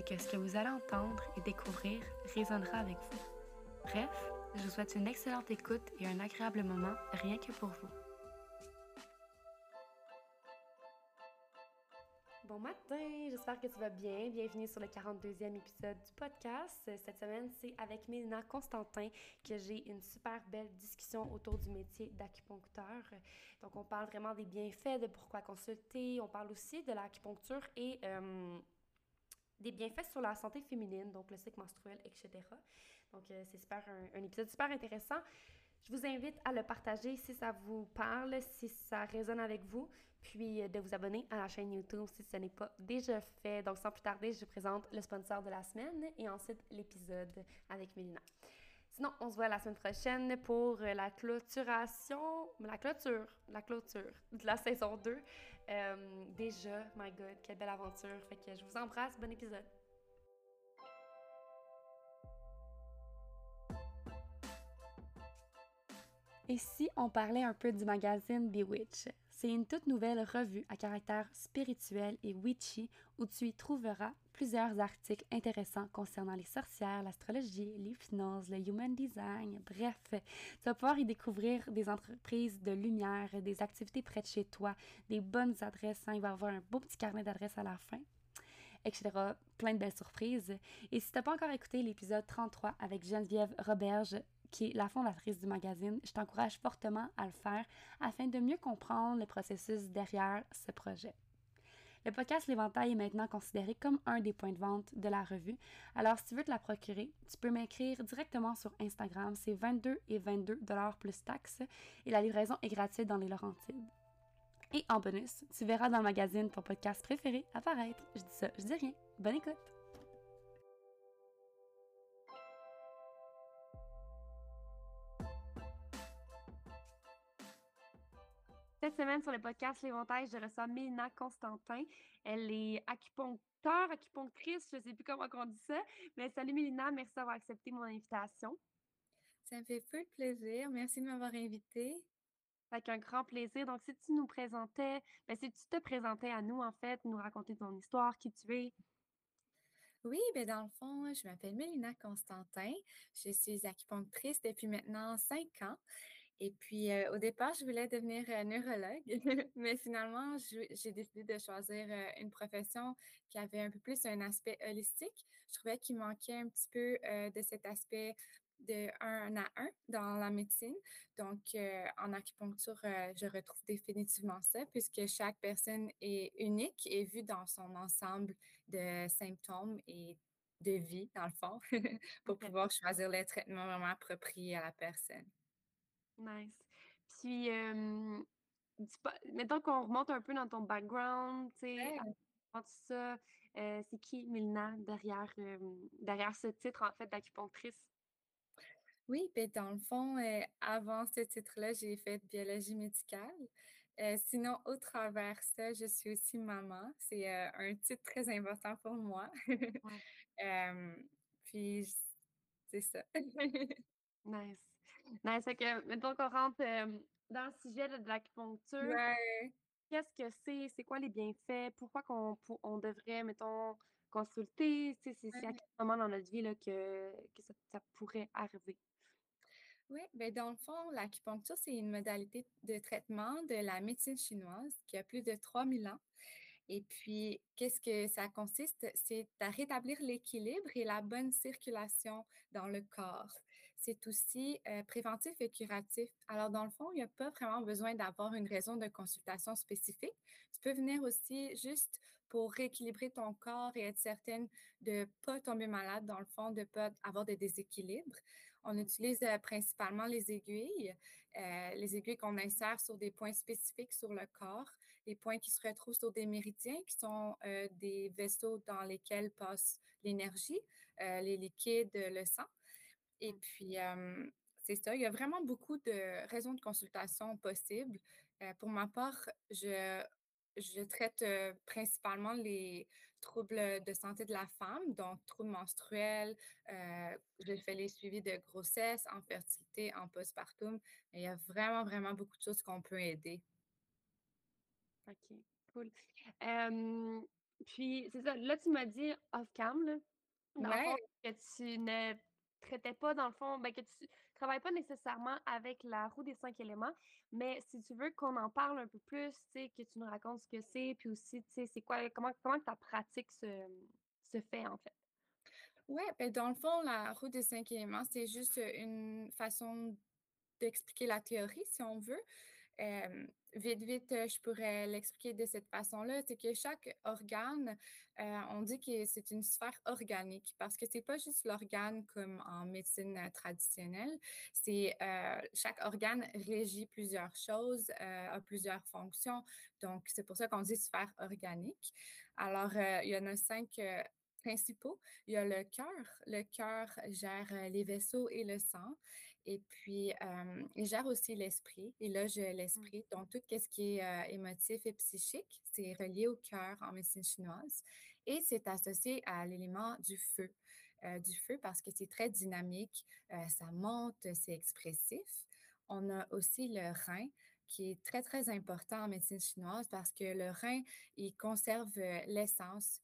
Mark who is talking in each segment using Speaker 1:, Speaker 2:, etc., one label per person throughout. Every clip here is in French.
Speaker 1: c'est que ce que vous allez entendre et découvrir résonnera avec vous. Bref, je vous souhaite une excellente écoute et un agréable moment rien que pour vous. Bon matin, j'espère que tu vas bien. Bienvenue sur le 42e épisode du podcast. Cette semaine, c'est avec Mélina Constantin que j'ai une super belle discussion autour du métier d'acupuncteur. Donc, on parle vraiment des bienfaits, de pourquoi consulter. On parle aussi de l'acupuncture et... Euh, des bienfaits sur la santé féminine, donc le cycle menstruel, etc. Donc, euh, c'est super, un, épisode super intéressant. Je vous invite à le partager si ça vous parle, si ça résonne avec vous, puis euh, de vous abonner à la chaîne YouTube si ce n'est pas déjà fait. Donc, sans plus tarder, je vous présente le sponsor de la semaine et ensuite l'épisode avec Mélina. Sinon, on se voit la semaine prochaine pour euh, la clôturation, la clôture, la clôture de la saison 2. Euh, déjà, my God, quelle belle aventure. Fait que je vous embrasse, bon épisode. Et si on parlait un peu du magazine Bewitch? C'est une toute nouvelle revue à caractère spirituel et witchy où tu y trouveras plusieurs articles intéressants concernant les sorcières, l'astrologie, l'hypnose, le human design, bref, tu vas pouvoir y découvrir des entreprises de lumière, des activités près de chez toi, des bonnes adresses, hein. il va y avoir un beau petit carnet d'adresses à la fin etc. Plein de belles surprises. Et si tu n'as pas encore écouté l'épisode 33 avec Geneviève Roberge, qui est la fondatrice du magazine, je t'encourage fortement à le faire afin de mieux comprendre le processus derrière ce projet. Le podcast L'Éventail est maintenant considéré comme un des points de vente de la revue. Alors, si tu veux te la procurer, tu peux m'écrire directement sur Instagram. C'est 22 et 22 dollars plus taxes et la livraison est gratuite dans les Laurentides. Et en bonus, tu verras dans le magazine ton podcast préféré apparaître. Je dis ça, je dis rien. Bonne écoute! Cette semaine, sur le podcast L'Éventail, je reçois Mélina Constantin. Elle est acupuncteur, acupunctrice, je ne sais plus comment on dit ça. Mais salut Mélina, merci d'avoir accepté mon invitation.
Speaker 2: Ça me fait peu de plaisir. Merci de m'avoir invitée.
Speaker 1: Avec un grand plaisir. Donc, si tu nous présentais, ben, si tu te présentais à nous, en fait, nous raconter ton histoire, qui tu es.
Speaker 2: Oui, bien dans le fond, je m'appelle Mélina Constantin. Je suis acupunctrice depuis maintenant cinq ans. Et puis, euh, au départ, je voulais devenir euh, neurologue, mais finalement, j'ai décidé de choisir euh, une profession qui avait un peu plus un aspect holistique. Je trouvais qu'il manquait un petit peu de cet aspect de un à un dans la médecine. Donc, en acupuncture, je retrouve définitivement ça, puisque chaque personne est unique et vue dans son ensemble de symptômes et de vie, dans le fond, pour pouvoir choisir les traitements vraiment appropriés à la personne.
Speaker 1: Nice. Puis, mettons qu'on remonte un peu dans ton background, tu sais, ça, c'est qui Milna derrière, derrière ce titre, en fait, d'acupunctrice?
Speaker 2: Oui, bien, dans le fond, avant ce titre-là, j'ai fait biologie médicale. sinon, au travers ça, je suis aussi maman. C'est un titre très important pour moi. puis, c'est ça.
Speaker 1: nice. Nice. Fait que, mettons qu'on rentre dans le sujet de l'acupuncture. Qu'est-ce que c'est? C'est quoi les bienfaits? Pourquoi qu'on on devrait, mettons, consulter? C'est à quel moment dans notre vie là, que, que ça pourrait arriver?
Speaker 2: Oui, bien dans le fond, l'acupuncture, c'est une modalité de traitement de la médecine chinoise qui a plus de 3000 ans. Et puis, qu'est-ce que ça consiste? C'est à rétablir l'équilibre et la bonne circulation dans le corps. C'est aussi euh, préventif et curatif. Alors, dans le fond, il n'y a pas vraiment besoin d'avoir une raison de consultation spécifique. Tu peux venir aussi juste pour rééquilibrer ton corps et être certaine de ne pas tomber malade, dans le fond, de ne pas avoir de déséquilibre. On utilise euh, principalement les aiguilles, euh, les aiguilles qu'on insère sur des points spécifiques sur le corps, les points qui se retrouvent sur des méridiens, qui sont des vaisseaux dans lesquels passe l'énergie, les liquides, le sang. Et mmh. puis, c'est ça, il y a vraiment beaucoup de raisons de consultation possibles. pour ma part, je je traite principalement les troubles de santé de la femme, donc troubles menstruels. je fais les suivis de grossesse, en fertilité, en postpartum. Il y a vraiment, vraiment beaucoup de choses qu'on peut aider.
Speaker 3: OK, cool. puis, c'est ça, là, tu m'as dit off-cam, là, dans que tu ne traitais pas, dans le fond, ben, que tu travailles pas nécessairement avec la roue des cinq éléments, mais si tu veux qu'on en parle un peu plus, que tu nous racontes ce que c'est, puis aussi, c'est quoi, comment, comment ta pratique se, se fait, en fait?
Speaker 2: Oui, ben dans le fond, la roue des cinq éléments, c'est juste une façon d'expliquer la théorie, si on veut vite, vite, je pourrais l'expliquer de cette façon-là, c'est que chaque organe, on dit que c'est une sphère organique parce que c'est pas juste l'organe comme en médecine traditionnelle, c'est chaque organe régit plusieurs choses, a plusieurs fonctions, donc c'est pour ça qu'on dit sphère organique. Alors, il y en a cinq principaux. Il y a le cœur. Le cœur gère les vaisseaux et le sang. Et puis, il gère aussi l'esprit. Il loge mmh. l'esprit. Donc, tout ce qui est émotif et psychique, c'est relié au cœur en médecine chinoise. Et c'est associé à l'élément du feu. du feu parce que c'est très dynamique, ça monte, c'est expressif. On a aussi le rein qui est très, très important en médecine chinoise parce que le rein, il conserve l'essence,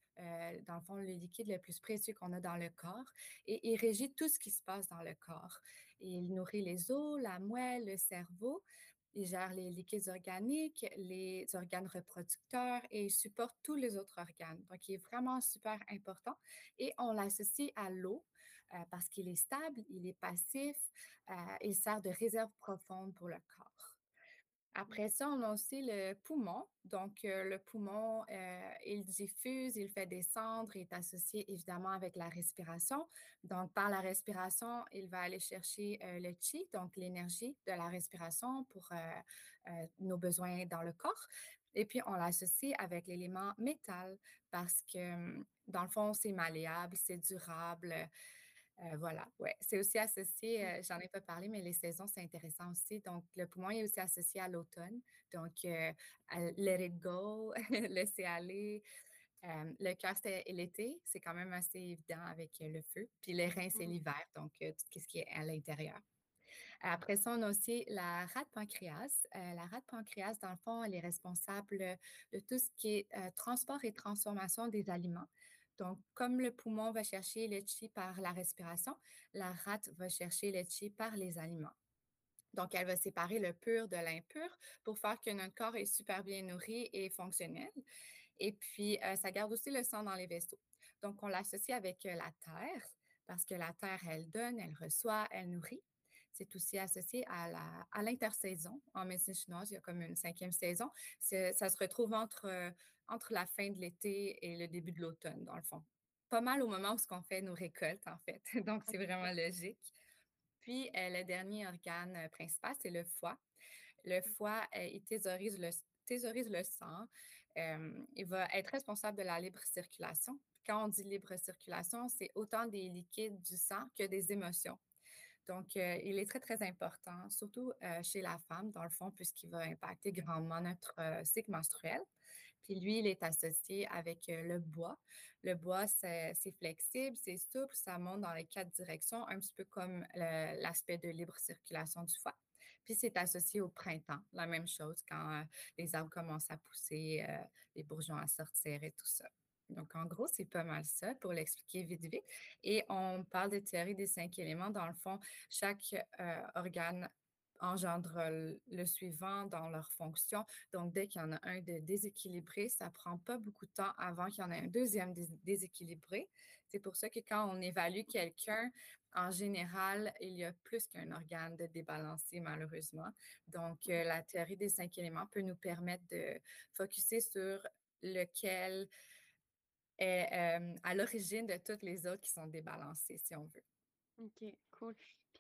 Speaker 2: dans le fond, le liquide le plus précieux qu'on a dans le corps et il régit tout ce qui se passe dans le corps. Il nourrit les os, la moelle, le cerveau. Il gère les liquides organiques, les organes reproducteurs et il supporte tous les autres organes. Donc, il est vraiment super important. Et on l'associe à l'eau euh, parce qu'il est stable, il est passif, euh, il sert de réserve profonde pour le corps. Après ça, on a aussi le poumon. Donc, euh, le poumon, euh, il diffuse, il fait descendre, il est associé évidemment avec la respiration. Donc, par la respiration, il va aller chercher euh, le chi, donc l'énergie de la respiration pour nos besoins dans le corps. Et puis, on l'associe avec l'élément métal parce que, hum, dans le fond, c'est malléable, c'est durable. Euh, voilà, ouais. C'est aussi associé, mmh. euh, j'en ai pas parlé, mais les saisons, c'est intéressant aussi. Donc, le poumon est aussi associé à l'automne. Donc, euh, let it go, laisser aller. le cœur, c'est l'été, c'est quand même assez évident avec le feu. Puis les reins, c'est mmh. l'hiver, donc tout ce qui est à l'intérieur. Après ça, on a aussi la rate pancréas. la rate pancréas, dans le fond, elle est responsable de tout ce qui est transport et transformation des aliments. Donc, comme le poumon va chercher le chi par la respiration, la rate va chercher le chi par les aliments. Donc, elle va séparer le pur de l'impur pour faire que notre corps est super bien nourri et fonctionnel. Et puis, euh, ça garde aussi le sang dans les vaisseaux. Donc, on l'associe avec euh, la terre parce que la terre, elle donne, elle reçoit, elle nourrit. C'est aussi associé à l'intersaison. en médecine chinoise, il y a comme une cinquième saison. Ça se retrouve entre euh, entre la fin de l'été et le début de l'automne, dans le fond. Pas mal au moment où on fait nos récoltes, en fait. Donc, c'est vraiment logique. Puis, euh, le dernier organe euh, principal, c'est le foie. Le mmh. foie, euh, il thésaurise le, thésaurise le sang. il va être responsable de la libre circulation. Quand on dit libre circulation, c'est autant des liquides du sang que des émotions. Donc, il est très, très important, surtout chez la femme, dans le fond, puisqu'il va impacter grandement notre cycle menstruel. Puis lui, est associé avec le bois. Le bois, c'est flexible, c'est souple, ça monte dans les quatre directions, un petit peu comme l'aspect de libre circulation du foie. Puis c'est associé au printemps, la même chose quand les arbres commencent à pousser, les bourgeons à sortir et tout ça. Donc, en gros, c'est pas mal ça pour l'expliquer vite, vite. Et on parle de théorie des cinq éléments. Dans le fond, chaque organe engendre le suivant dans leur fonction. Donc, dès qu'il y en a un de déséquilibré, ça prend pas beaucoup de temps avant qu'il y en ait un deuxième déséquilibré. C'est pour ça que quand on évalue quelqu'un, en général, il y a plus qu'un organe de débalancé, malheureusement. Donc, la théorie des cinq éléments peut nous permettre de focuser sur lequel est à l'origine de toutes les autres qui sont débalancées, si on veut.
Speaker 3: OK, cool.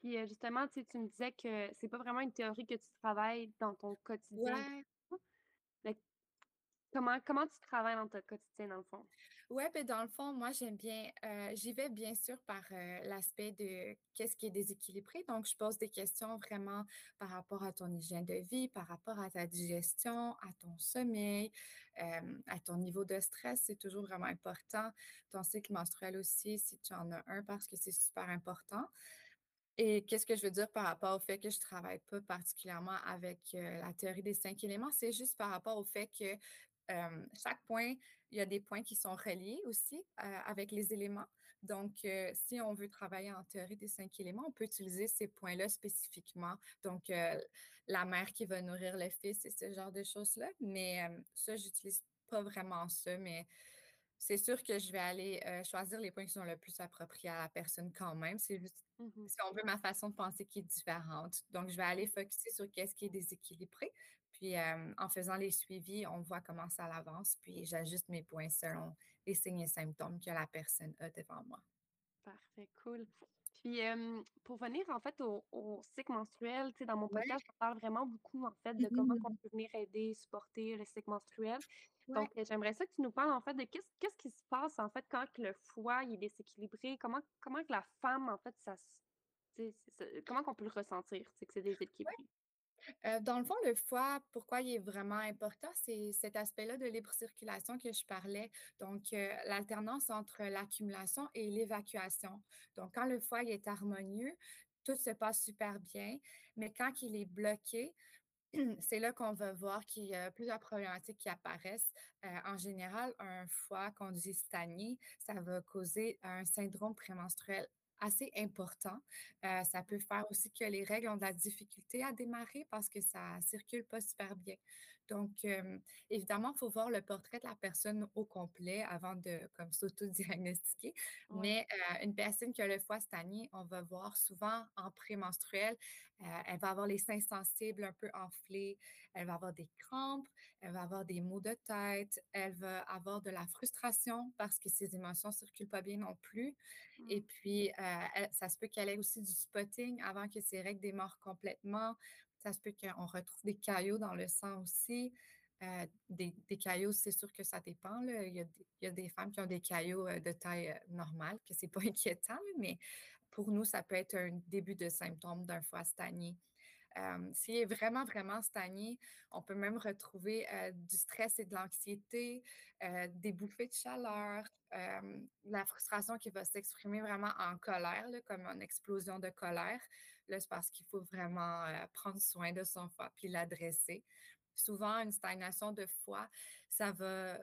Speaker 3: Puis euh, justement, tu me disais que c'est pas vraiment une théorie que tu travailles dans ton quotidien. comment, comment tu travailles dans ton quotidien, dans le fond?
Speaker 2: Oui, ben dans le fond, moi, j'aime bien, euh, j'y vais bien sûr par euh, l'aspect de qu'est-ce qui est déséquilibré. Donc, je pose des questions vraiment par rapport à ton hygiène de vie, par rapport à ta digestion, à ton sommeil, à ton niveau de stress. C'est toujours vraiment important. Ton cycle menstruel aussi, si tu en as un, parce que c'est super important. Et qu'est-ce que je veux dire par rapport au fait que je ne travaille pas particulièrement avec la théorie des cinq éléments? C'est juste par rapport au fait que chaque point, il y a des points qui sont reliés aussi avec les éléments. Donc, si on veut travailler en théorie des cinq éléments, on peut utiliser ces points-là spécifiquement. Donc, la mère qui va nourrir le fils et ce genre de choses-là. Mais ça, j'utilise pas vraiment ça, mais c'est sûr que je vais aller choisir les points qui sont le plus appropriés à la personne quand même. C'est juste, mmh si on veut, ma façon de penser qui est différente. Donc, je vais aller focuser sur qu'est-ce qui est déséquilibré. Puis, en faisant les suivis, on voit comment ça avance. Puis, j'ajuste mes points selon les signes et symptômes que la personne a devant moi.
Speaker 3: Parfait, cool. Puis, pour venir en fait au, cycle menstruel, tu sais, dans mon podcast, je parle vraiment beaucoup en fait de comment on peut venir aider, supporter le cycle menstruel. Donc, j'aimerais ça que tu nous parles en fait de qu'est-ce qui se passe en fait quand le foie est déséquilibré, comment, comment que la femme en fait, ça, comment qu'on peut le ressentir, que c'est déséquilibré.
Speaker 2: Euh, dans le fond, le foie, pourquoi il est vraiment important, c'est cet aspect-là de libre circulation que je parlais. Donc, euh, l'alternance entre l'accumulation et l'évacuation. Donc, quand le foie est harmonieux, tout se passe super bien, mais quand il est bloqué, c'est là qu'on va voir qu'il y a plusieurs problématiques qui apparaissent. Euh, en général, un foie qu'on dit stagné, ça va causer un syndrome prémenstruel assez important. Euh, ça peut faire aussi que les règles ont de la difficulté à démarrer parce que ça circule pas super bien. Donc, évidemment, il faut voir le portrait de la personne au complet avant de comme s'auto-diagnostiquer. Mais une personne qui a le foie stagné, on va voir souvent en prémenstruel, elle va avoir les seins sensibles un peu enflés, elle va avoir des crampes, elle va avoir des maux de tête, elle va avoir de la frustration parce que ses émotions ne circulent pas bien non plus. Et mmh. puis, ça se peut qu'elle ait aussi du spotting avant que ses règles démarrent complètement. Ça se peut qu'on retrouve des caillots dans le sang aussi. Euh, des, caillots, c'est sûr que ça dépend. Il, y a des, femmes qui ont des caillots euh, de taille euh, normale, que c'est pas inquiétant, mais pour nous, ça peut être un début de symptômes d'un foie stagné. S'il est vraiment, vraiment stagné, on peut même retrouver du stress et de l'anxiété, des bouffées de chaleur, la frustration qui va s'exprimer vraiment en colère, comme une explosion de colère. Là, c'est parce qu'il faut vraiment prendre soin de son foie puis l'adresser. Souvent, une stagnation de foie, ça va,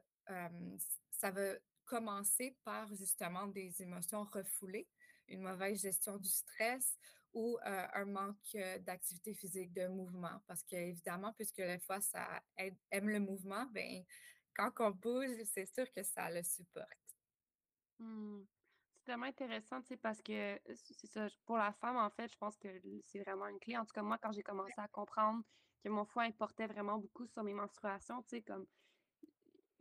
Speaker 2: ça va commencer par justement des émotions refoulées, une mauvaise gestion du stress ou un manque d'activité physique, de mouvement. Parce qu'évidemment, puisque le foie, ça aime le mouvement, ben, quand on bouge, c'est sûr que ça le supporte.
Speaker 3: Mmh c'est tellement intéressant, tu sais, parce que c'est ça, pour la femme, en fait, je pense que c'est vraiment une clé. En tout cas, moi, quand j'ai commencé à comprendre que mon foie importait vraiment beaucoup sur mes menstruations, tu sais, comme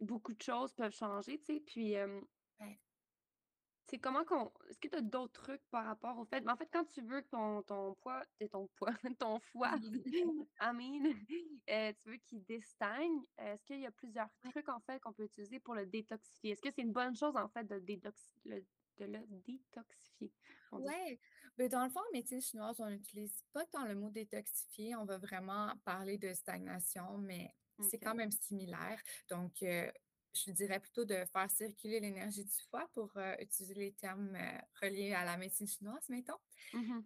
Speaker 3: beaucoup de choses peuvent changer, tu sais, puis c'est comment qu'on. Est-ce que tu as d'autres trucs par rapport au fait. En fait, quand tu veux que ton, ton poids, ton poids, ton foie, Amine, euh, tu veux qu'il déstagne, est-ce qu'il y a plusieurs trucs en fait qu'on peut utiliser pour le détoxifier? Est-ce que c'est une bonne chose en fait de, le de le détoxifier.
Speaker 2: Oui, mais dans le fond, en médecine chinoise, on n'utilise pas tant le mot détoxifier. On va vraiment parler de stagnation, mais c'est quand même similaire. Donc, euh, je dirais plutôt de faire circuler l'énergie du foie pour euh, utiliser les termes euh, reliés à la médecine chinoise, mettons. Mmh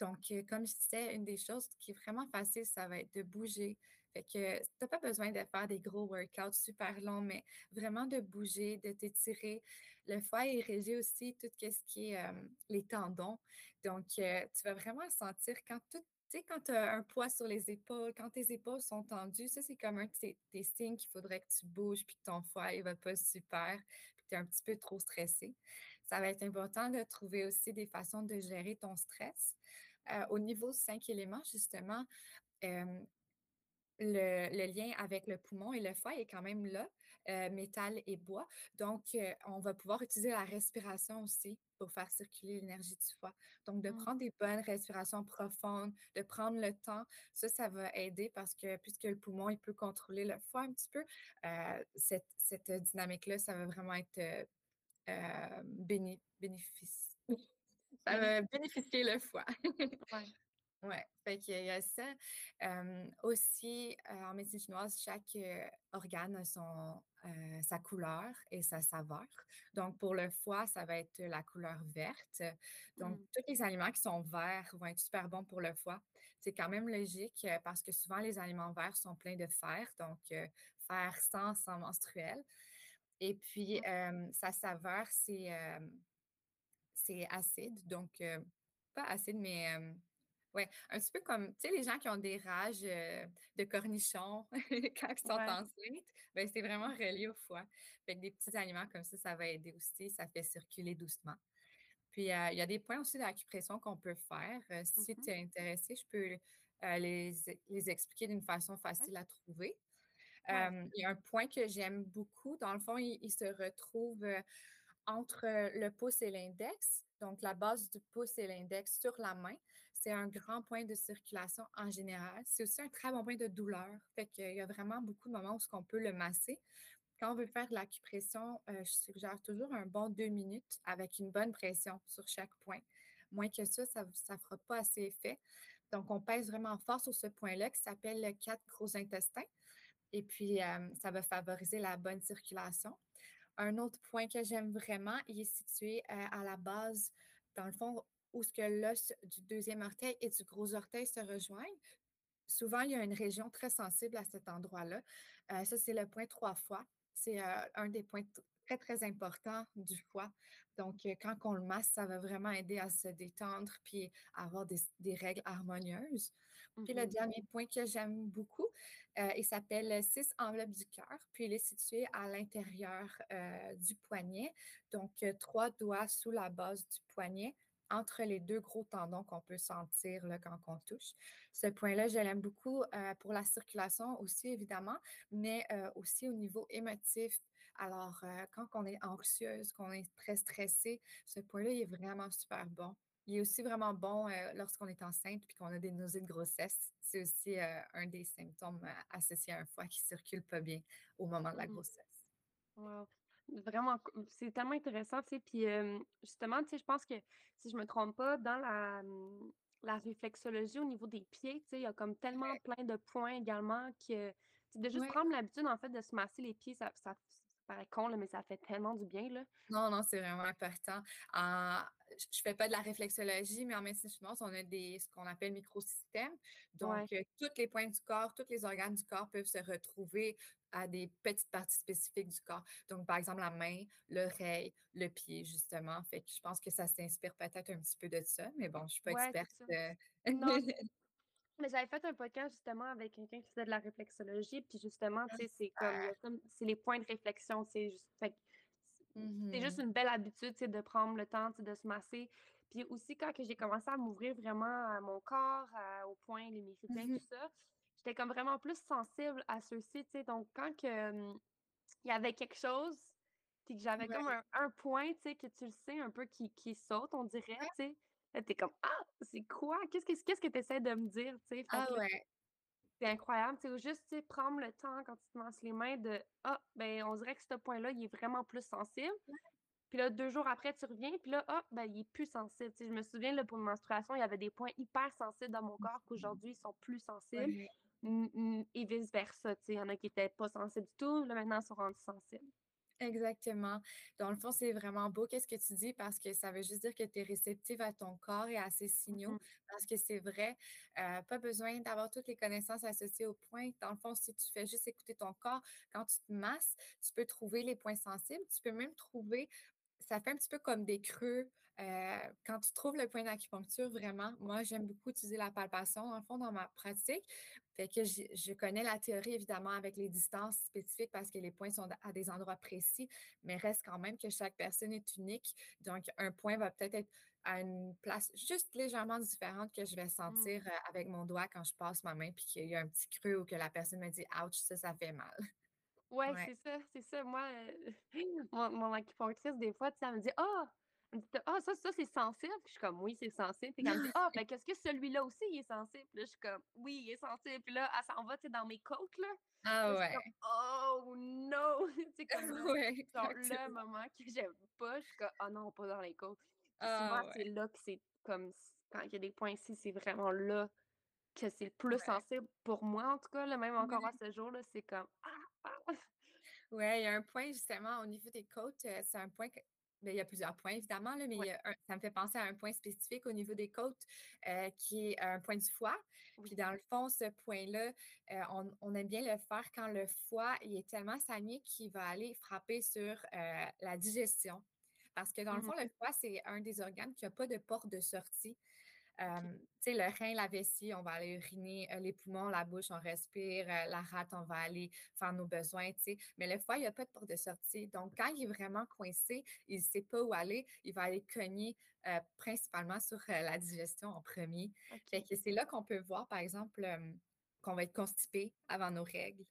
Speaker 2: donc, comme je disais, une des choses qui est vraiment facile, ça va être de bouger, fait que tu n'as pas besoin de faire des gros workouts super longs, mais vraiment de bouger, de t'étirer. Le foie, il régit aussi tout ce qui est les tendons. Donc, tu vas vraiment sentir quand tous tu sais, quand tu as un poids sur les épaules, quand tes épaules sont tendues, ça, c'est comme un de tes, signes qu'il faudrait que tu bouges puis que ton foie, il va pas super, puis que tu es un petit peu trop stressé. Ça va être important de trouver aussi des façons de gérer ton stress. Euh, au niveau cinq éléments, justement, euh, le, lien avec le poumon et le foie est quand même là, euh, métal et bois. Donc, on va pouvoir utiliser la respiration aussi pour faire circuler l'énergie du foie. Donc, de mmh. prendre des bonnes respirations profondes, de prendre le temps, ça, ça va aider parce que puisque le poumon, il peut contrôler le foie un petit peu, cette, cette dynamique-là, ça va vraiment être bénéfice. Ça va bénéficier le foie. Oui, fait qu'il y a ça. aussi, en médecine chinoise, chaque organe a son, sa couleur et sa saveur. Donc, pour le foie, ça va être la couleur verte. Donc, mmh. tous les aliments qui sont verts vont être super bons pour le foie. C'est quand même logique parce que souvent, les aliments verts sont pleins de fer, donc fer sans, sans menstruel. Et puis, mmh. sa saveur, c'est c'est acide. Donc, pas acide, mais ouais, un petit peu comme, tu sais, les gens qui ont des rages de cornichons quand ils sont enceintes, ben, c'est vraiment relié au foie. Fait des petits aliments comme ça, ça va aider aussi, ça fait circuler doucement. Puis, il y a des points aussi d'acupression qu'on peut faire. si tu es mmh intéressé, je peux les, les, expliquer d'une façon facile à trouver. il y a un point que j'aime beaucoup. Dans le fond, il se retrouve entre le pouce et l'index, donc la base du pouce et l'index sur la main. C'est un grand point de circulation en général. C'est aussi un très bon point de douleur. Fait qu'il y a vraiment beaucoup de moments où on peut le masser. Quand on veut faire de l'acupression, je suggère toujours un bon deux minutes avec une bonne pression sur chaque point. Moins que ça, ça ne fera pas assez effet. Donc, on pèse vraiment fort sur ce point-là qui s'appelle le quatre gros intestins. Et puis, ça va favoriser la bonne circulation. Un autre point que j'aime vraiment, il est situé euh, à la base, dans le fond, où ce que l'os du deuxième orteil et du gros orteil se rejoignent. Souvent, il y a une région très sensible à cet endroit-là. Euh, ça, c'est le point trois fois. C'est euh, un des points très, très importants du foie. Donc, quand on le masse, ça va vraiment aider à se détendre puis à avoir des, des règles harmonieuses. Puis le mmh dernier point que j'aime beaucoup, euh, il s'appelle six enveloppes du cœur, puis il est situé à l'intérieur euh, du poignet, donc euh, trois doigts sous la base du poignet, entre les deux gros tendons qu'on peut sentir là, quand on touche. Ce point-là, je l'aime beaucoup pour la circulation aussi, évidemment, mais aussi au niveau émotif. Alors, quand on est anxieuse, qu'on est très stressé, ce point-là, il est vraiment super bon. Il est aussi vraiment bon lorsqu'on est enceinte et qu'on a des nausées de grossesse. C'est aussi un des symptômes associés à un foie qui ne circule pas bien au moment de la mmh grossesse.
Speaker 3: Wow. Vraiment, c'est tellement intéressant, tu sais. Puis justement, tu sais, je pense que si je ne me trompe pas, dans la, la réflexologie au niveau des pieds, tu sais, il y a comme tellement plein de points également que de juste prendre l'habitude, en fait, de se masser les pieds, ça, ça, paraît con, mais ça fait tellement du bien. Là.
Speaker 2: Non, non, c'est vraiment important. je ne fais pas de la réflexologie, mais en médecine chinoise, on a des, ce qu'on appelle microsystèmes. Donc, euh, tous les points du corps, tous les organes du corps peuvent se retrouver à des petites parties spécifiques du corps. Donc, par exemple, la main, l'oreille, le pied, justement. Fait que je pense que ça s'inspire peut-être un petit peu de ça, mais bon, je ne suis pas experte. Euh,
Speaker 3: non, Mais j'avais fait un podcast justement avec quelqu'un qui faisait de la réflexologie, puis justement, tu sais, c'est comme, c'est les points de réflexion, c'est juste, c'est juste mmh une belle habitude, de prendre le temps, de se masser. Puis aussi, quand j'ai commencé à m'ouvrir vraiment à mon corps, au point, les méridiens, mmh tout ça, j'étais comme vraiment plus sensible à ceux-ci, tu sais. Donc, quand que, il y avait quelque chose, puis que j'avais comme un, point, tu sais, que tu le sais, un peu qui, qui saute, on dirait, tu sais t'es comme Ah, c'est quoi? Qu'est-ce que qu'est-ce que tu essaies de me dire?
Speaker 2: Ah ouais.
Speaker 3: C'est incroyable. C'est juste prendre le temps quand tu te masses les mains de Ah, ben on dirait que ce point-là, il est vraiment plus sensible. Puis là, deux jours après, tu reviens, puis là, ah, ben, il est plus sensible. je me souviens, là, pour une menstruation, il y avait des points hyper sensibles dans mon corps qu'aujourd'hui, ils sont plus sensibles. Et vice-versa. Il y en a qui n'étaient pas sensibles du tout, là, maintenant, ils sont rendus sensibles.
Speaker 2: Exactement. Dans le fond, c'est vraiment beau qu'est-ce que tu dis parce que ça veut juste dire que tu es réceptive à ton corps et à ses signaux mmh parce que c'est vrai, euh, pas besoin d'avoir toutes les connaissances associées au point. Dans le fond, si tu fais juste écouter ton corps, quand tu te masses, tu peux trouver les points sensibles. Tu peux même trouver ça fait un petit peu comme des creux. Euh, quand tu trouves le point d'acupuncture, vraiment, moi, j'aime beaucoup utiliser la palpation, dans le fond, dans ma pratique. Fait que je connais la théorie, évidemment, avec les distances spécifiques parce que les points sont à des endroits précis, mais reste quand même que chaque personne est unique. Donc, un point va peut-être être à une place juste légèrement différente que je vais
Speaker 3: Mmh.
Speaker 2: sentir euh, avec mon doigt quand je passe ma main, puis qu'il y a un petit creux ou que la personne me dit Ouch, ça, ça fait mal.
Speaker 3: Ouais,
Speaker 2: Ouais.
Speaker 3: c'est ça, c'est ça. Moi, heu, mon mon acupunctrice, des fois, tu sais, elle me dit: «Ah!» «Ah, ça ça, c'est sensible?» Puis je suis comme: «Oui, c'est sensible». Puis elle me dit: «Ah, ben, qu'est-ce que celui-là aussi, il est sensible?» Puis là, je suis comme: «Oui, il est sensible». Puis là, elle s'en va, tu sais, dans mes côtes, là.
Speaker 2: Ah ouais.
Speaker 3: comme: «Oh no!» Sais, comme là,
Speaker 2: Ouais,
Speaker 3: genre le moment que j'aime pas, je suis comme: «Ah non, pas dans les côtes». Puis souvent,
Speaker 2: Ah
Speaker 3: c'est là que c'est comme quand il y a des points ici, c'est vraiment là que c'est le plus
Speaker 2: Ouais.
Speaker 3: sensible pour moi, en tout cas, là, même encore à ce jour, là, c'est comme: «Ah! Ah!»
Speaker 2: Ouais, il y a un point justement au niveau des côtes, heu, c'est un point que ben, il y a plusieurs points évidemment là, mais
Speaker 3: Ouais,
Speaker 2: un ça me fait penser à un point spécifique au niveau des côtes, heu, qui est un point du foie.
Speaker 3: oui.
Speaker 2: Puis dans le fond, ce point-là, heu, on on aime bien le faire quand le foie, il est tellement sagné qu'il va aller frapper sur, heu, la digestion. Parce que dans le
Speaker 3: Mmh
Speaker 2: fond, le foie, c'est un des organes qui a pas de porte de sortie. Euh, tu sais, le rein, la vessie, on va aller uriner, les poumons, la bouche, on respire, la rate, on va aller faire nos besoins, tu sais. Mais le foie, il n'y a pas de porte de sortie. Donc, quand il est vraiment coincé, il ne sait pas où aller, il va aller cogner euh, principalement sur euh, la digestion en premier. Fait
Speaker 3: OK.
Speaker 2: que c'est là qu'on peut voir, par exemple, qu'on va être constipé avant nos règles,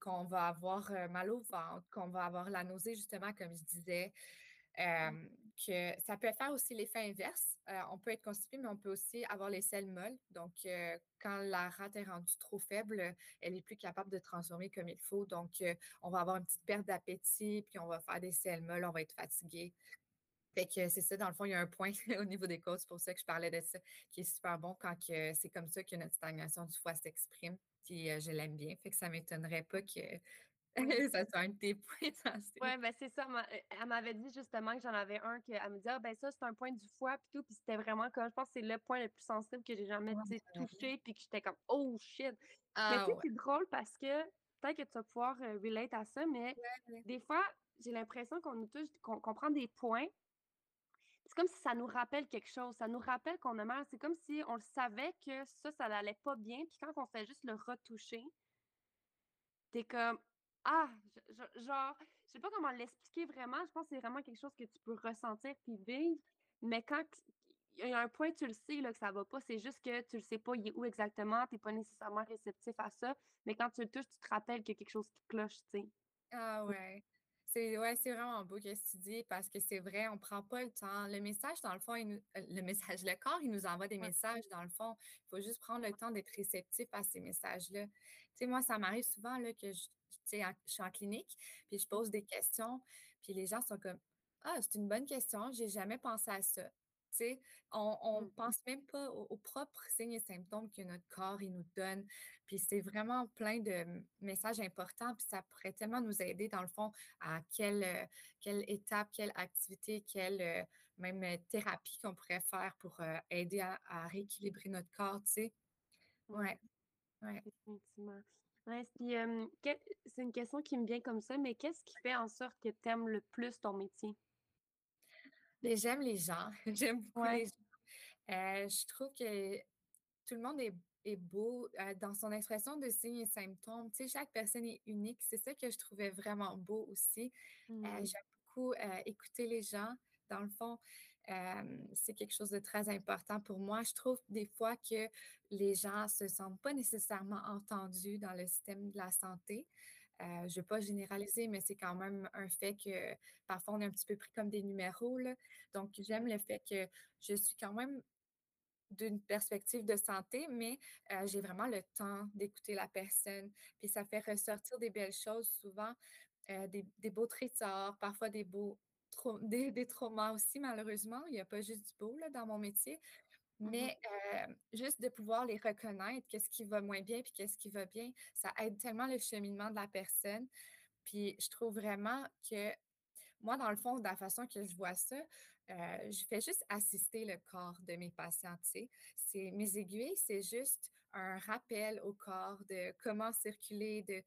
Speaker 2: qu'on va avoir mal au ventre, qu'on va avoir la nausée, justement, comme je disais. Euh, ça peut faire aussi l'effet inverse. Euh, on peut être constipé, mais on peut aussi avoir les selles molles. Donc, euh, quand la rate est rendue trop faible, elle est plus capable de transformer comme il faut. Donc, euh, on va avoir une petite perte d'appétit, puis on va faire des selles molles, on va être fatigué. Fait que c'est ça, dans le fond, il y a un point au niveau des côtes, c'est pour ça que je parlais de ça, qui est super bon quand c'est comme ça que notre stagnation du foie s'exprime. Puis je l'aime bien. Fait que ça m'étonnerait pas que
Speaker 3: Oui.
Speaker 2: ça tes points sensibles.
Speaker 3: Ouais, ben, c'est ça, heu, elle m'avait dit justement que j'en avais un qu'elle me dit: «Ah ben ça, c'est un point du foie» puis tout, puis c'était vraiment comme je pense que c'est le point le plus sensible que j'ai jamais,
Speaker 2: Ouais.
Speaker 3: touché puis que j'étais comme: «Oh shit!» mais
Speaker 2: Ah
Speaker 3: tu sais,
Speaker 2: ouais.
Speaker 3: c'est drôle parce que peut-être que tu vas pouvoir, heu, relate à ça, mais
Speaker 2: ouais.
Speaker 3: des fois, j'ai l'impression qu'on nous touche qu'on prend des points, c'est comme si ça nous rappelle quelque chose, ça nous rappelle qu'on a mal. C'est comme si on le savait que ça, ça allait pas bien, puis quand on fait juste le retoucher T'es comme: «Ah!» je je genre, je sais pas comment l'expliquer vraiment, je pense que c'est vraiment quelque chose que tu peux ressentir puis vivre, mais quand il y a un point, tu le sais là, que ça va pas, c'est juste que tu le sais pas il est où exactement, tu es pas nécessairement réceptif à ça, mais quand tu le touches, tu te rappelles qu'il y a quelque chose qui cloche, tu sais.
Speaker 2: Ah ouais. C'est ouais, c'est vraiment beau que tu dis parce que c'est vrai, on prend pas le temps. Le message, dans le fond, il nous, euh, le message, le corps, il nous envoie des messages, dans le fond. Il faut juste prendre le temps d'être réceptif à ces messages-là. Tu sais, moi, ça m'arrive souvent là, que je, en- je suis en clinique, puis je
Speaker 3: Mmh
Speaker 2: pose des questions, puis les gens sont comme Ah, c'est une bonne question, j'ai jamais pensé à ça. On, on
Speaker 3: mh.
Speaker 2: pense même pas aux, aux propres signes et symptômes que notre corps il nous donne. Puis c'est vraiment plein de messages importants, puis ça pourrait tellement nous aider, dans le fond, à quelle, euh, quelle étape, quelle activité, quelle euh, même euh, thérapie qu'on pourrait faire pour aider à, à rééquilibrer notre corps, tu sais.
Speaker 3: Ouais,
Speaker 2: Ouais,
Speaker 3: puis, quel c'est une question qui me vient comme ça, mais qu'est-ce qui fait en sorte que tu aimes le plus ton métier?
Speaker 2: J'aime les gens, j'aime beaucoup
Speaker 3: Ouais.
Speaker 2: les gens. Euh, je trouve que tout le monde est, est beau euh, dans son expression de signes et symptômes. Tu sais, chaque personne est unique. C'est ça que je trouvais vraiment beau aussi. Euh,
Speaker 3: Mmh.
Speaker 2: j'aime beaucoup écouter les gens. Dans le fond, c'est quelque chose de très important pour moi. Je trouve des fois que les gens se sentent pas nécessairement entendus dans le système de la santé. Euh, je ne vais pas généraliser, mais c'est quand même un fait que parfois on est un petit peu pris comme des numéros, là. Donc, j'aime le fait que je suis quand même d'une perspective de santé, mais euh, j'ai vraiment le temps d'écouter la personne. Puis ça fait ressortir des belles choses souvent, euh, des, beaux trésors, parfois des beaux des, traumas aussi, malheureusement. Il n'y a pas juste du beau là, dans mon métier, mais euh, juste de pouvoir les reconnaître, qu'est-ce qui va moins bien, puis qu'est-ce qui va bien, ça aide tellement le cheminement de la personne. Puis je trouve vraiment que moi, dans le fond, de la façon que je vois ça, euh, je fais juste assister le corps de mes patients, mes aiguilles, c'est juste un rappel au corps de comment circuler, de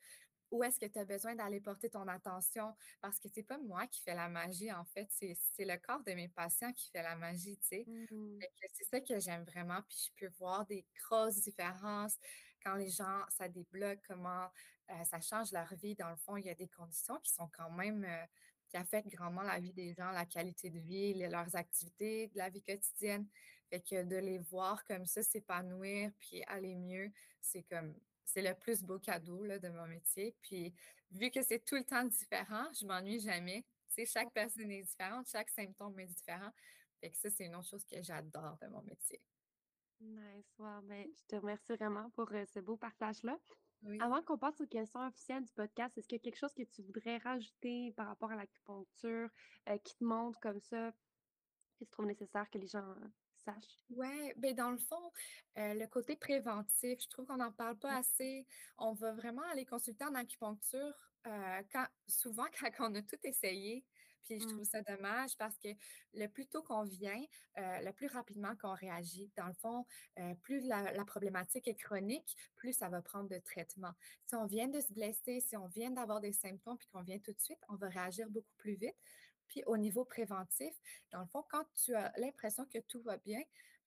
Speaker 2: où est-ce que tu as besoin d'aller porter ton attention? Parce que c'est pas moi qui fais la magie, en fait, c'est le corps de mes patients qui fait la magie, tu sais.
Speaker 3: Mmh
Speaker 2: C'est ça que j'aime vraiment, puis je peux voir des grosses différences quand les gens, ça débloque, comment euh, ça change leur vie. Dans le fond, il y a des conditions qui sont quand même, euh, qui affectent grandement la vie des gens, la qualité de vie, leurs activités, de la vie quotidienne. Fait que de les voir comme ça s'épanouir, puis aller mieux, c'est comme c'est le plus beau cadeau là, de mon métier. Puis, vu que c'est tout le temps différent, je m'ennuie jamais. Tu chaque personne est différente, chaque symptôme est différent. Fait que ça, c'est une autre chose que j'adore de mon métier.
Speaker 3: Nice. Wow. Ben, je te remercie vraiment pour euh, ce beau partage-là. Avant qu'on passe aux questions officielles du podcast, est-ce qu'il y a quelque chose que tu voudrais rajouter par rapport à l'acupuncture euh, qui te montre comme ça, que tu trouves nécessaire que les gens
Speaker 2: Oui, ben dans le fond, euh, le côté préventif, je trouve qu'on n'en parle pas assez. On va vraiment aller consulter en acupuncture quand, souvent quand on a tout essayé, puis je mmh. trouve ça dommage parce que le plus tôt qu'on vient, euh, le plus rapidement qu'on réagit. Dans le fond, euh, plus la, problématique est chronique, plus ça va prendre de traitement. Si on vient de se blesser, si on vient d'avoir des symptômes, puis qu'on vient tout de suite, on va réagir beaucoup plus vite. Puis au niveau préventif, dans le fond, quand tu as l'impression que tout va bien,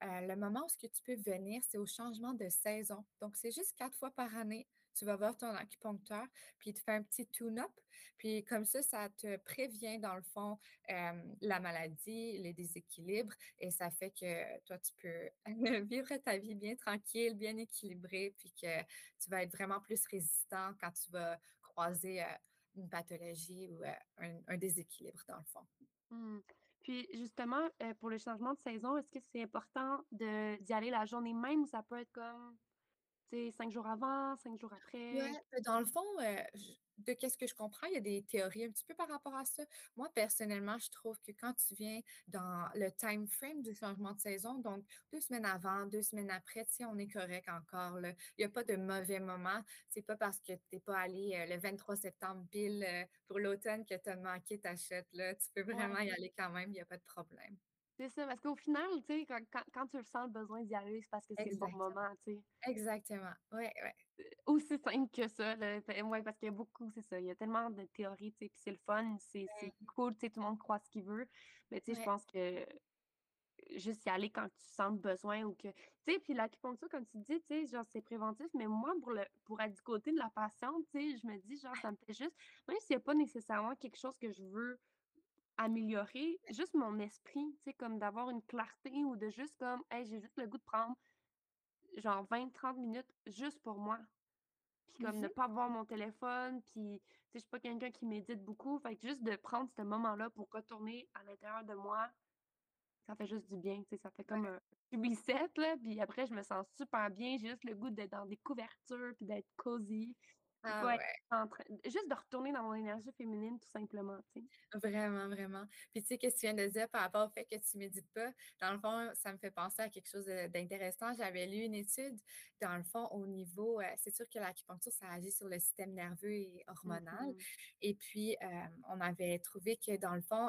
Speaker 2: euh, le moment où ce que tu peux venir, c'est au changement de saison. Donc, c'est juste quatre fois par année tu vas voir ton acupuncteur, puis il te fait un petit tune-up. Puis comme ça, ça te prévient, dans le fond, la maladie, les déséquilibres, et ça fait que toi, tu peux vivre ta vie bien tranquille, bien équilibrée, puis que tu vas être vraiment plus résistant quand tu vas croiser une pathologie ou un, déséquilibre, dans le fond.
Speaker 3: Mmh. Puis justement, pour le changement de saison, est-ce que c'est important d'y aller la journée même ou ça peut être comme sais, cinq jours avant, cinq jours après?
Speaker 2: Ouais, dans le fond, de qu'est-ce que je comprends, il y a des théories un petit peu par rapport à ça. Moi, personnellement, je trouve que quand tu viens dans le time frame du changement de saison, donc deux semaines avant, deux semaines après, tu sais, on est correct encore. Il n'y a pas de mauvais moment. C'est pas parce que tu n'es pas allé le 23 septembre pile pour l'automne que tu as manqué ta chute. Là. Tu peux vraiment y aller quand même, il n'y a pas de problème.
Speaker 3: C'est ça, parce qu'au final, tu sais, quand, quand, tu ressens le besoin d'y aller, c'est parce que c'est le bon moment, tu sais.
Speaker 2: Exactement, ouais, ouais.
Speaker 3: Euh, aussi simple que ça, là. Ouais, parce qu'il y a beaucoup, c'est ça, il y a tellement de théories, tu sais, puis c'est le fun, c'est cool, tu sais, tout le monde croit ce qu'il veut, mais tu sais, je pense que juste y aller quand tu sens le besoin ou que, tu sais, puis l'acupuncture, comme tu dis, tu sais, genre, c'est préventif, mais moi, pour, le, pour être du côté de la patiente, tu sais, je me dis, genre, ça me fait juste, même s'il n'y a pas nécessairement quelque chose que je veux améliorer juste mon esprit, tu sais, comme d'avoir une clarté ou de juste comme, hey, j'ai juste le goût de prendre genre 20-30 minutes juste pour moi. Puis comme ne mmh pas voir mon téléphone, puis tu sais, je suis pas quelqu'un qui médite beaucoup, fait que juste de prendre ce moment-là pour retourner à l'intérieur de moi, ça fait juste du bien, tu sais, ça fait comme un publicette, là, puis après, je me sens super bien, j'ai juste le goût d'être dans des couvertures, puis d'être cosy, ah juste de retourner dans mon énergie féminine, tout simplement.
Speaker 2: Vraiment, vraiment. Puis tu sais, qu'est-ce que tu viens de dire par rapport au fait que tu médites pas? Dans le fond, ça me fait penser à quelque chose d'intéressant. J'avais lu une étude, dans le fond, au niveau, euh, c'est sûr que l'acupuncture, ça agit sur le système nerveux et hormonal. Mmh et puis, euh, on avait trouvé que, dans le fond,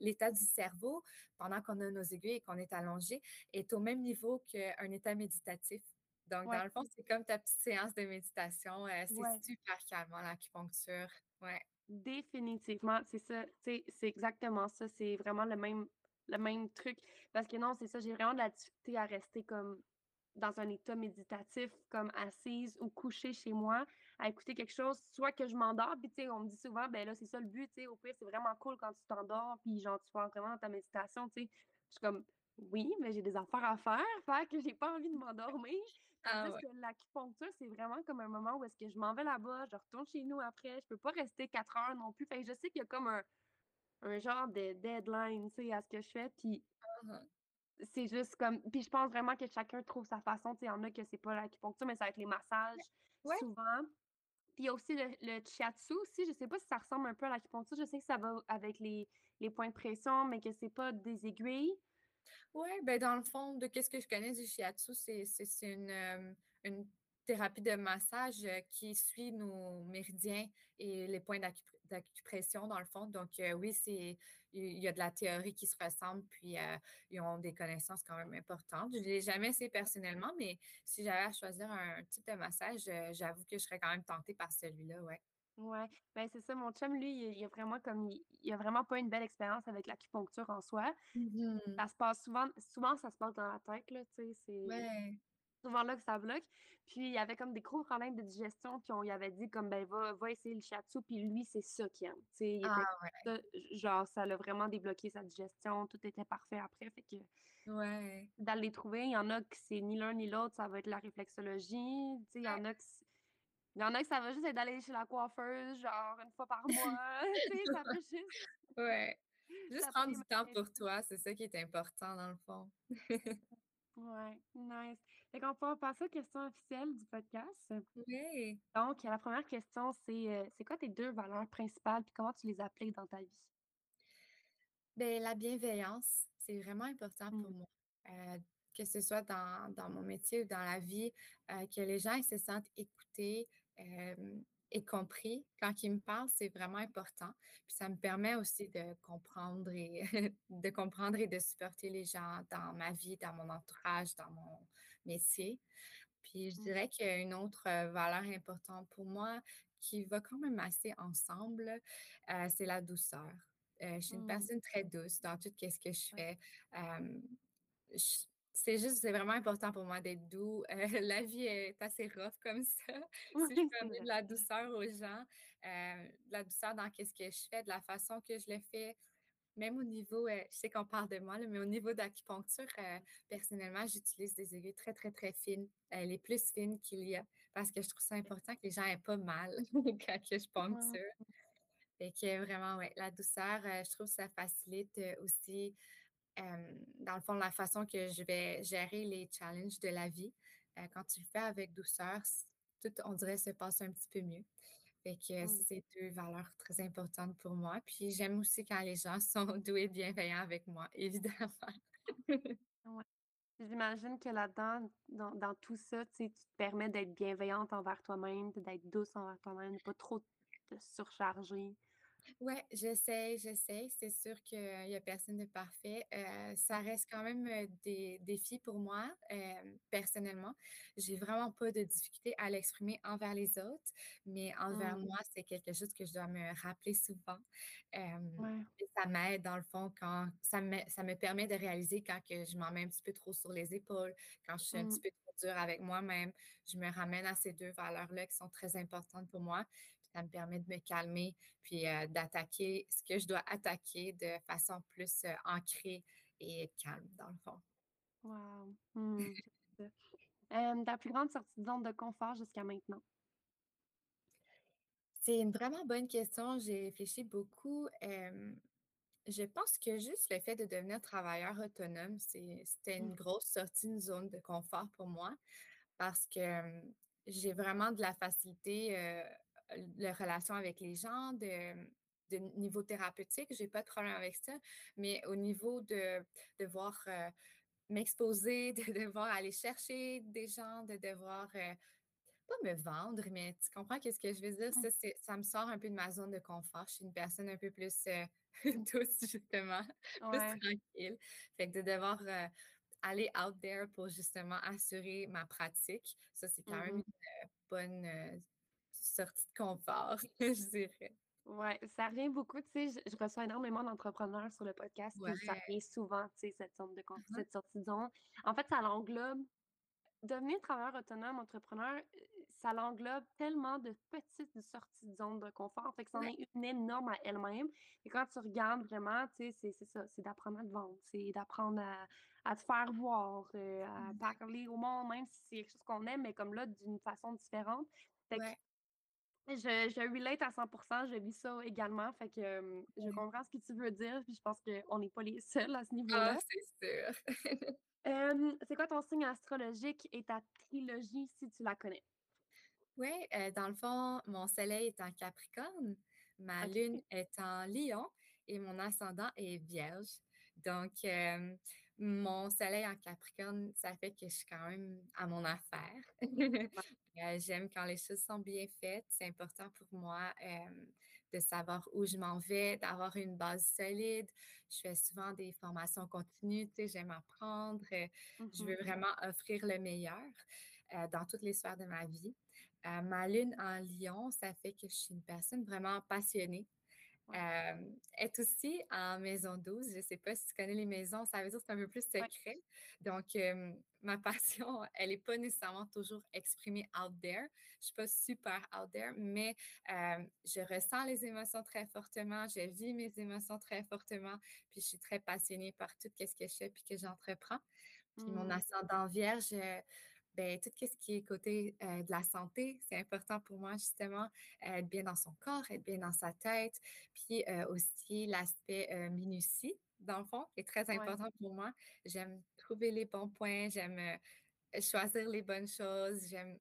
Speaker 2: l'état du cerveau, pendant qu'on a nos aiguilles et qu'on est allongé, est au même niveau qu'un état méditatif. Donc, dans le fond, c'est comme ta petite séance de méditation. Euh, c'est super calmant, l'acupuncture. Ouais.
Speaker 3: Définitivement, c'est ça. C'est exactement ça. C'est vraiment le même, le même truc. Parce que non, c'est ça, j'ai vraiment de la difficulté à rester comme dans un état méditatif, comme assise ou couchée chez moi, à écouter quelque chose, soit que je m'endors, puis tu sais, on me dit souvent, ben là, c'est ça le but, tu sais, au pire, c'est vraiment cool quand tu t'endors, puis genre, tu vas vraiment dans ta méditation, tu sais. Je suis comme, oui, mais j'ai des affaires à faire, faire que j'ai pas envie de m'endormir. Ah que l'acupuncture, c'est vraiment comme un moment où est-ce que je m'en vais là-bas, je retourne chez nous après, je peux pas rester quatre heures non plus. Fait je sais qu'il y a comme un, un genre de deadline, tu sais, à ce que je fais, puis uh-huh. c'est juste comme... Puis je pense vraiment que chacun trouve sa façon, tu sais, il y en a que c'est pas l'acupuncture, mais ça va être les massages, souvent. Puis il y a aussi le, le shiatsu aussi, je sais pas si ça ressemble un peu à l'acupuncture, je sais que ça va avec les, les points de pression, mais que c'est pas des aiguilles.
Speaker 2: Oui, ben dans le fond, de qu'est-ce que je connais du shiatsu, c'est une, euh, une thérapie de massage euh, qui suit nos méridiens et les points d'acupression, dans le fond. Donc, euh, oui, il y a de la théorie qui se ressemble, puis ils ont des connaissances quand même importantes. Je ne l'ai jamais essayé personnellement, mais si j'avais à choisir un type de massage, j'avoue que je serais quand même tentée par celui-là, ouais.
Speaker 3: Ouais, ben, c'est ça, mon chum, lui, il il a vraiment comme il il a vraiment pas une belle expérience avec l'acupuncture en soi.
Speaker 2: Mmh
Speaker 3: Ça se passe souvent souvent ça se passe dans la tête, là, tu sais, c'est
Speaker 2: Ouais.
Speaker 3: souvent là que ça bloque. Puis il y avait comme des gros problèmes de digestion, puis on lui avait dit comme: «Ben, va va essayer le shiatsu», puis lui, c'est ça qu'il aime. Tu sais, il
Speaker 2: Ah
Speaker 3: était
Speaker 2: ouais.
Speaker 3: ça genre ça l'a vraiment débloqué sa digestion, tout était parfait après, fait que
Speaker 2: Ouais.
Speaker 3: d'aller les trouver, il y en a que c'est ni l'un ni l'autre, ça va être la réflexologie, tu sais, il y en a que il y en a que ça va juste être d'aller chez la coiffeuse, genre une fois par mois, ça va juste
Speaker 2: Ouais. Juste prendre du temps pour toi, c'est ça qui est important dans le fond.
Speaker 3: Ouais, nice. Fait qu'on va passer aux questions officielles du podcast.
Speaker 2: Oui.
Speaker 3: Donc, la première question, c'est, heu, c'est quoi tes 2 valeurs principales, puis comment tu les appliques dans ta vie?
Speaker 2: Beh, la bienveillance, c'est vraiment important pour
Speaker 3: Mmh.
Speaker 2: moi. Heu, que ce soit dans dans mon métier ou dans la vie, heu, que les gens, ils se sentent écoutés, hem et compris quand ils me parlent, c'est vraiment important. Puis ça me permet aussi de comprendre et de comprendre et de supporter les gens dans ma vie, dans mon entourage, dans mon métier. Puis je
Speaker 3: Mmh.
Speaker 2: dirais qu'il y a une autre, valeur importante pour moi qui va quand même assez ensemble, c'est la douceur. Je suis une
Speaker 3: Mmh.
Speaker 2: personne très douce dans tout ce que je fais. Hem, j c'est juste c'est vraiment important pour moi d'être doux. Heu, la vie est assez rough comme ça.
Speaker 3: Oui,
Speaker 2: Si je peux amener de la douceur aux gens, heu, de la douceur dans qu'est-ce que je fais, de la façon que je le fais, même au niveau, heu, je sais qu'on parle de moi là, mais au niveau d'acupuncture, personnellement, j'utilise des aiguilles très, très, très fines, les plus fines qu'il y a, parce que je trouve ça important que les gens aient pas mal quand je poncture. Fait que vraiment, ouais, la douceur, je trouve que ça facilite, aussi, hem, dans le fond, la façon que je vais gérer les challenges de la vie. Heu, quand tu le fais avec douceur, tout, on dirait, se passe un petit peu mieux. Fait que ça,
Speaker 3: Mmh.
Speaker 2: c'est 2 valeurs très importantes pour moi. Puis j'aime aussi quand les gens sont doux et bienveillants avec moi, évidemment.
Speaker 3: Ouais. J'imagine que là-dedans, dans dans tout ça, tu te permets d'être bienveillante envers toi-même, d'être douce envers toi-même, de pas trop te surcharger.
Speaker 2: Ouais, j'essaie, j'essaie. C'est sûr qu'il y a personne de parfait. Heu, ça reste quand même, des défis pour moi, hem, personnellement. J'ai vraiment pas de difficulté à l'exprimer envers les autres, mais envers
Speaker 3: Mmh.
Speaker 2: moi, c'est quelque chose que je dois me rappeler souvent. Hem,
Speaker 3: Ouais.
Speaker 2: et ça m'aide dans le fond quand ça me ça me permet de réaliser quand que je m'en mets un petit peu trop sur les épaules, quand je suis un
Speaker 3: Mmh.
Speaker 2: petit peu trop dure avec moi-même. Je me ramène à ces 2 valeurs-là qui sont très importantes pour moi, ça me permet de me calmer puis euh, d'attaquer ce que je dois attaquer de façon plus euh, ancrée et calme, dans le fond.
Speaker 3: Wow. Mmh. Hem, ta plus grande sortie de zone de confort jusqu'à maintenant?
Speaker 2: C'est une vraiment bonne question. J'ai réfléchi beaucoup. Euh, je pense que juste le fait de devenir travailleur autonome, c'est, c'était
Speaker 3: Mmh.
Speaker 2: une grosse sortie de zone de confort pour moi parce que euh, j'ai vraiment de la facilité, euh, la relation avec les gens, de, de niveau thérapeutique, j'ai pas de problème avec ça, mais au niveau de devoir euh, m'exposer, de devoir aller chercher des gens, de devoir euh, pas me vendre, mais tu comprends qu'est-ce que je veux dire? Ça, ça me sort un peu de ma zone de confort. Je suis une personne un peu plus euh, douce, justement, plus tranquille. Fait que de devoir aller out there pour justement assurer ma pratique, ça, c'est quand même
Speaker 3: Mmh
Speaker 2: une bonne sortie de confort, je dirais.
Speaker 3: Ouais, ça revient beaucoup, tu sais, je je reçois énormément d'entrepreneurs sur le podcast, ça revient souvent, tu sais, cette zone de conf
Speaker 2: Mhm.
Speaker 3: cette sortie de zone. En fait, ça l'englobe devenir travailleur autonome, entrepreneur, heu, ça l'englobe tellement de petites sorties de zone de confort, fait que c'en
Speaker 2: Ouais.
Speaker 3: est une énorme à elle-même et quand tu regardes vraiment, tu sais, c'est ça, c'est d'apprendre à te vendre, c'est d'apprendre à à te faire voir, heu, à
Speaker 2: Mhm.
Speaker 3: parler au monde, même si c'est quelque chose qu'on aime, mais comme là, d'une façon différente. Fait
Speaker 2: Ouais.
Speaker 3: Je je relate à 100% je vis ça également, fait que, hem, je comprends ce que tu veux dire, puis je pense qu'on n'est pas les seuls à ce
Speaker 2: Ah,
Speaker 3: niveau-là.
Speaker 2: c'est sûr.
Speaker 3: C'est quoi ton signe astrologique et ta trilogie si tu la connais?
Speaker 2: Oui, euh, dans le fond, mon soleil est en Capricorne, ma lune est en Lion et mon ascendant est Vierge. Donc, euh, mon soleil en Capricorne, ça fait que je suis quand même à mon affaire. Euh, j'aime quand les choses sont bien faites. C'est important pour moi euh, de savoir où je m'en vais, d'avoir une base solide. Je fais souvent des formations continues, tu sais, j'aime apprendre. euh, je
Speaker 3: Mmh
Speaker 2: veux vraiment offrir le meilleur euh, dans toutes les sphères de ma vie. ma lune en lion, ça fait que je suis une personne vraiment passionnée. Est aussi en maison 12. Je ne sais pas si tu connais les maisons, ça veut dire que c'est un peu plus secret. Donc, ma passion, elle n'est pas nécessairement toujours exprimée out there. Je ne suis pas super out there, mais je ressens les émotions très fortement, je vis mes émotions très fortement, puis je suis très passionnée par tout ce que je fais puis que j'entreprends. Puis mon mmh. ascendant vierge, ben, tout ce qui est côté de la santé, c'est important pour moi, justement, être bien dans son corps, être bien dans sa tête, puis aussi l'aspect minutie, dans le fond, est très important pour moi. J'aime trouver les bons points, j'aime choisir les bonnes choses, j'aime,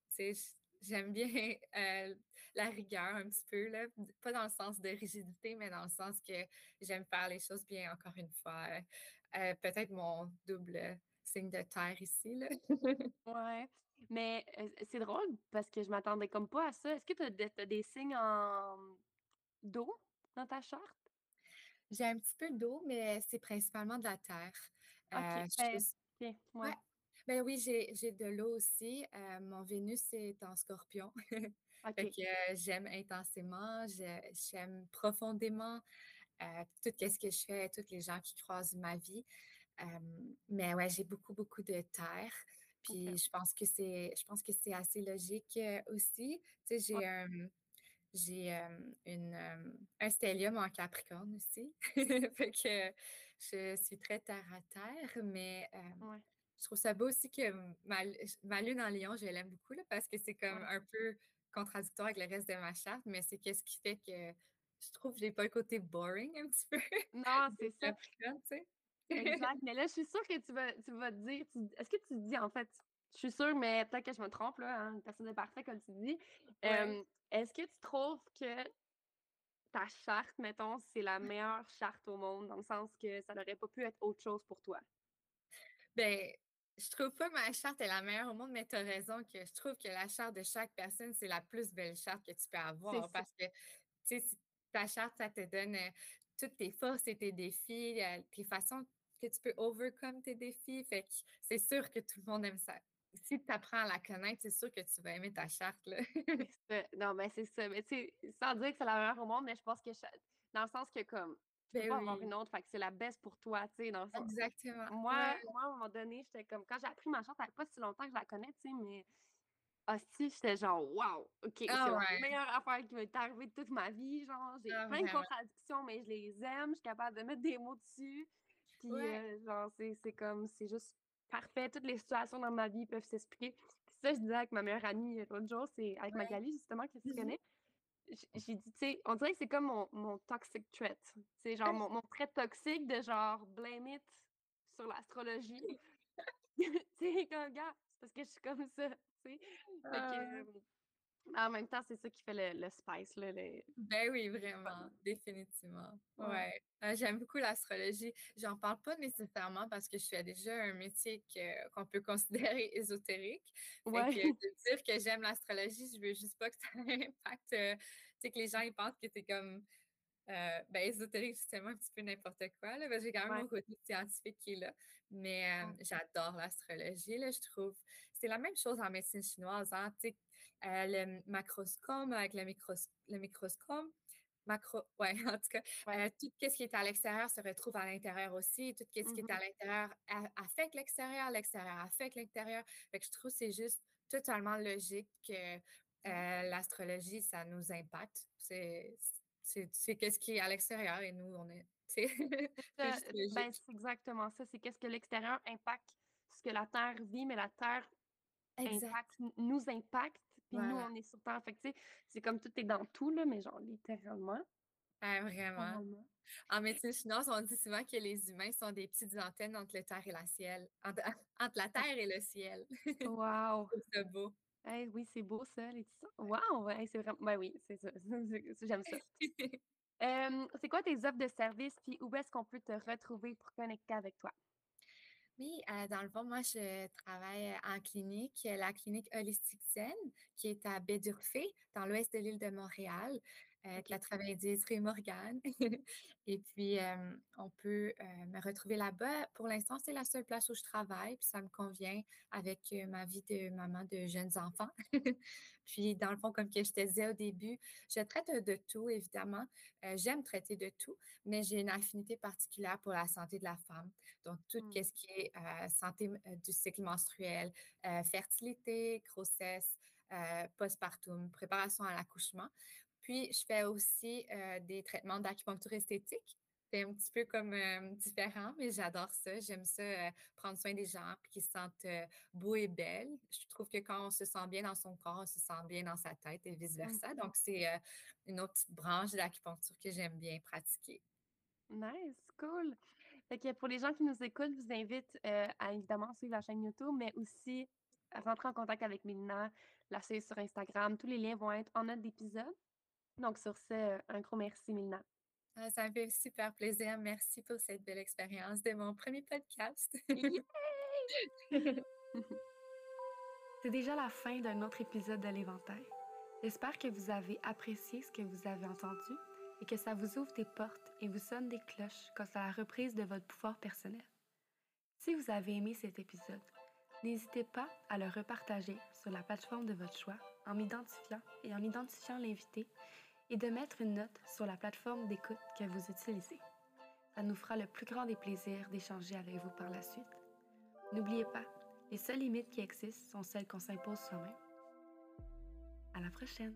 Speaker 2: j'aime bien la rigueur un petit peu, là. pas dans le sens de rigidité, mais dans le sens que j'aime faire les choses bien, encore une fois. Peut-être mon double signe de terre ici. Là.
Speaker 3: ouais. Mais c'est drôle parce que je m'attendais comme pas à ça. Est-ce que tu as, des signes en d'eau dans ta charte?
Speaker 2: J'ai un petit peu d'eau, mais c'est principalement de la terre.
Speaker 3: OK. Ben, ouais.
Speaker 2: Ben oui, j'ai de l'eau aussi. mon Vénus est en scorpion. j'aime intensément, j'aime profondément tout ce que je fais, tous les gens qui croisent ma vie mais ouais, j'ai beaucoup, beaucoup de terre. Puis je pense que c'est je pense que c'est assez logique aussi. Tu sais, j'ai j'ai une, un stellium en Capricorne aussi. fait que je suis très terre à terre, mais je trouve ça beau aussi que ma, ma lune en lion, je l'aime beaucoup là, parce que c'est comme un peu contradictoire avec le reste de ma charte, mais c'est qu'est-ce qui fait que je trouve que j'ai pas le côté boring un petit peu.
Speaker 3: Non, c'est ça. Tu sais? Exact. Mais là, je suis sûre que tu vas, tu vas te dire. Est-ce que tu dis, en fait, je suis sûre, mais peut-être que je me trompe, là, hein, personne n'est parfait, comme tu dis. Est-ce que tu trouves que ta charte, mettons, c'est la meilleure charte au monde, dans le sens que ça n'aurait pas pu être autre chose pour toi?
Speaker 2: Ben, je trouve pas que ma charte est la meilleure au monde, mais tu as raison que je trouve que la charte de chaque personne, c'est la plus belle charte que tu peux avoir. Parce que, tu sais, ta charte, ça te donne toutes tes forces et tes défis, tes façons que tu peux overcome tes défis. Fait que c'est sûr que tout le monde aime ça. Si tu apprends à la connaître, c'est sûr que tu vas aimer ta charte. Là.
Speaker 3: non, mais c'est ça. Mais tu sais, sans dire que c'est la meilleure au monde, mais je pense que dans le sens que comme tu peux ben pas avoir une autre, fait que c'est la baisse pour toi, tu sais, dans le sens.
Speaker 2: Exactement.
Speaker 3: Moi, moi, à un moment donné, j'étais comme quand j'ai appris ma charte, ça fait pas si longtemps que je la connais, tu sais, mais si j'étais genre, wow, OK, c'est ah la meilleure affaire qui m'est arrivée de toute ma vie. Genre, j'ai ah, plein de contradictions, mais je les aime. Je suis capable de mettre des mots dessus. Puis, euh, genre, c'est comme, c'est juste parfait. Toutes les situations dans ma vie peuvent s'expliquer. ça, je disais avec ma meilleure amie l'autre jour, c'est avec Magali, justement, que tu mmh connais. J'ai dit, tu sais, on dirait que c'est comme mon, mon toxic trait. C'est genre mon, mon, trait toxique de genre blame it sur l'astrologie. tu sais, comme gars, c'est parce que je suis comme ça, tu sais. Euh, en même temps, c'est ça qui fait le, le spice. Là,
Speaker 2: Ben oui, vraiment, définitivement. Ouais. Ah, j'aime beaucoup l'astrologie. J'en parle pas nécessairement parce que je fais déjà un métier qu'on peut considérer ésotérique. Ouais. que de dire que j'aime l'astrologie, je veux juste pas que ça impacte, euh, tu sais, que les gens ils pensent que c'est comme euh, ben, ésotérique, justement, un petit peu n'importe quoi. Là, j'ai quand même mon côté scientifique qui est là. Mais euh, j'adore l'astrologie, là, je trouve. C'est la même chose en médecine chinoise. Hein, le macroscope avec le, le microscope, macro, ouais, en tout cas, tout ce qui est à l'extérieur se retrouve à l'intérieur aussi. Tout ce qui est à mmh l'intérieur affecte l'extérieur, l'extérieur affecte l'intérieur. Fait que je trouve que c'est juste totalement logique que l'astrologie, ça nous impacte. C'est qu'est-ce qui est à l'extérieur et nous, on est.
Speaker 3: Ben, c'est exactement ça. C'est qu'est-ce que l'extérieur impacte ce que la Terre vit, mais la Terre nous impacte, puis nous, on est sur Terre. c'est comme tout est dans tout, là, mais genre littéralement.
Speaker 2: Ah, vraiment. En médecine chinoise, on dit souvent que les humains sont des petites antennes entre la Terre et la ciel. Entre, entre la Terre et le ciel.
Speaker 3: Wow!
Speaker 2: c'est beau
Speaker 3: oui, c'est beau ça, Laetitia. Wow! c'est vraiment. Ben oui, c'est ça. J'aime ça. c'est quoi tes offres de service, puis où est-ce qu'on peut te retrouver pour connecter avec toi?
Speaker 2: Oui, euh, dans le fond, moi, je travaille en clinique, la clinique Holistic Zen, qui est à Bédurfé, dans l'ouest de l'île de Montréal. Avec la travailleuse Ray Morgan. et puis, on peut me retrouver là-bas. Pour l'instant, c'est la seule place où je travaille, puis ça me convient avec ma vie de maman de jeunes enfants. puis, dans le fond, comme que je te disais au début, je traite de tout, évidemment. J'aime traiter de tout, mais j'ai une affinité particulière pour la santé de la femme. Donc, tout mmh. ce qui est santé du cycle menstruel, fertilité, grossesse, postpartum, préparation à l'accouchement. Puis, je fais aussi des traitements d'acupuncture esthétique. C'est un petit peu comme différent, mais j'adore ça. J'aime ça, prendre soin des gens puis qu'ils se sentent beaux et belles. Je trouve que quand on se sent bien dans son corps, on se sent bien dans sa tête et vice-versa. Donc, c'est une autre petite branche de l'acupuncture que j'aime bien pratiquer.
Speaker 3: Nice, cool. Fait que pour les gens qui nous écoutent, je vous invite à évidemment suivre la chaîne YouTube, mais aussi à rentrer en contact avec Mélina, la suivre sur Instagram. Tous les liens vont être en note d'épisode. Donc, sur ce, un gros merci, Mélina.
Speaker 2: Ah, ça me fait super plaisir. Merci pour cette belle expérience de mon premier podcast.
Speaker 1: C'est déjà la fin d'un autre épisode de l'Éventail. J'espère que vous avez apprécié ce que vous avez entendu et que ça vous ouvre des portes et vous sonne des cloches quant à la reprise de votre pouvoir personnel. Si vous avez aimé cet épisode, n'hésitez pas à le repartager sur la plateforme de votre choix en m'identifiant et en identifiant l'invité et de mettre une note sur la plateforme d'écoute que vous utilisez. Ça nous fera le plus grand des plaisirs d'échanger avec vous par la suite. N'oubliez pas, les seules limites qui existent sont celles qu'on s'impose soi-même. À la prochaine.